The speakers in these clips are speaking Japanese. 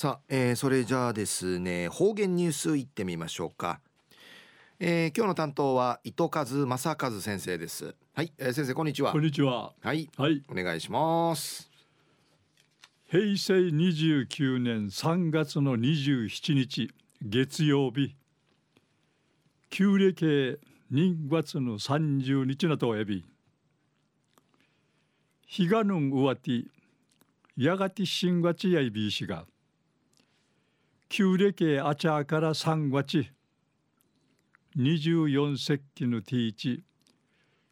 さあ、えー、それじゃあですね方言ニュースいってみましょうか、えー、今日の担当は糸数正和先生です。はい、えー、先生こんにちは。こんにちは。はいはい。お願いします。平成29年3月の27日月曜日。旧暦2月の30日のとえび日がぬんうわてやがて新月やいびいしが旧暦あちゃから3月。24節気のティーチ。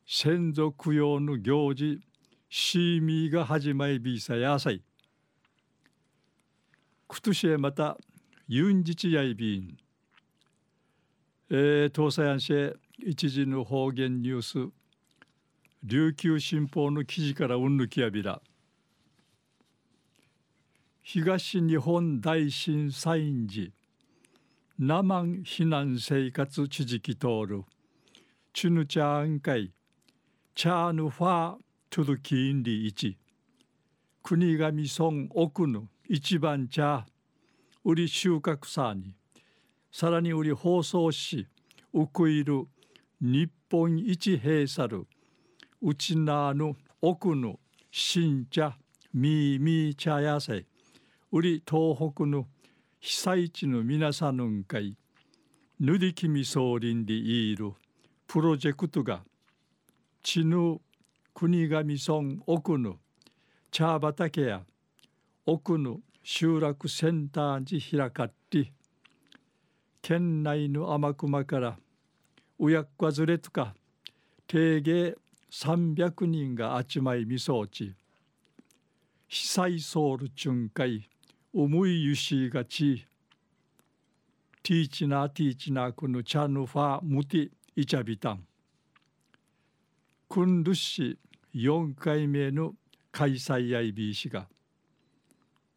先祖供養の行事。シーミーが始まりびさやさいくとしえまたユンジチやいびんえー、東西安市一時の方言ニュース。琉球新報の記事からうんぬきやびら。東日本大震災時ナマン避難生活地域通る。チュヌチャーン会チャーヌファートゥルキーンリ一国神村奥の一番茶売り収穫さにさらに売り放送しウクイル日本一閉鎖るうちなぬ奥の新茶みーみー茶野菜売り東北の被災地の皆さんのんかいぬりきみ総林でいるプロジェクトが地ぬ国頭村奥の茶畑や奥の集落センターに開かって県内の天熊からうやっかずれとか定芸300人が集まりみそうち被災ソウル巡回思いゆしがち。ティーチナティーチナクヌチャヌファムティイチャビタン。クンルシ4回目の開催やいびいしが。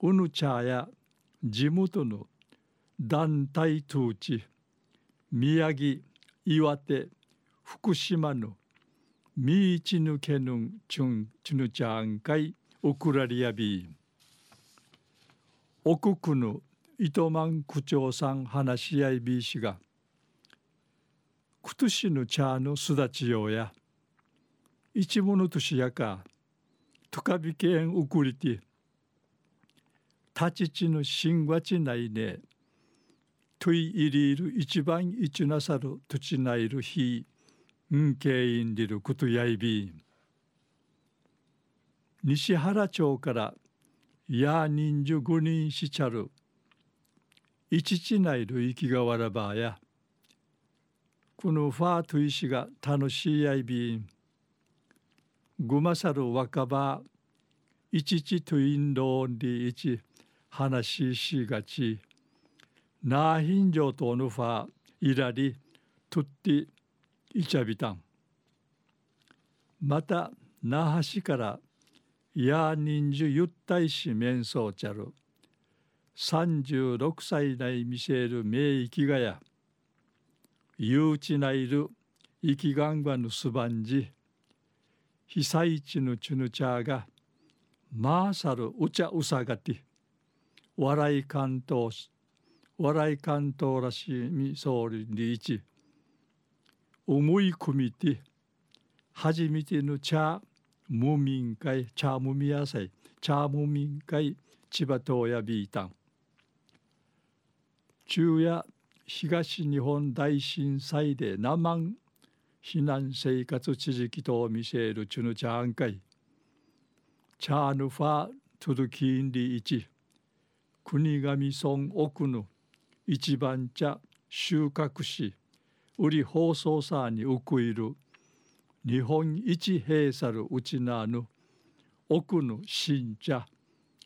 ウヌチャや地元の団体統治宮城岩手福島のみいちぬけぬんちゅんちぬちゃんかいおくらりやびん奥区の糸満区長さん話し合いびいしがくとしの茶のすだちようや一物としやかとかびけんうくりて立ちちのしんわちないねといいりいる一番一なさるとちないるひんけいんりることやいびん。西原町からや人数五人しちゃる。一ちちないる生きがわらばやこのファートイシが楽しいやいびん。ぐまさる若葉一ちちとインドンで一話ししがち。なあひんじょうとのファーいらりとっていちゃびたん。また那覇市からや人数ゆったいし面相ちゃる36歳内見せる名域がや。憂鬱ないる生きがんばぬすばんじ被災地のちぬちゃがまあさるうちゃうさがて。笑い関東笑い関東らしみそうりにいち思い込みて初めての茶無民会茶無みやさい茶無民会千葉東やビータン。中夜東日本大震災で生満避難生活地域と見せるチュヌチャーン会。チャーヌファトゥルキンリイチ。国神村奥の一番茶収穫し売り放送さにうくいる日本一閉鎖るうちなぬ奥の新茶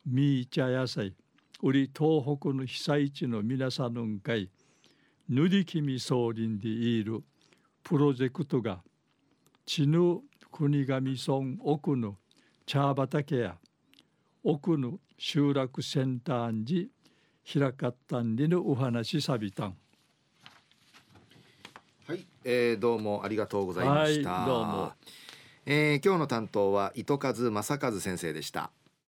ミー茶野菜売り東北の被災地の皆さんのんかいぬりきみ総林でいるプロジェクトが地ぬ国神村奥の茶畑や奥の集落センターに開かったんでのお話さびたん。はい、えー、どうもありがとうございました。はい、どうも。えー、今日の担当は糸数正和先生でした。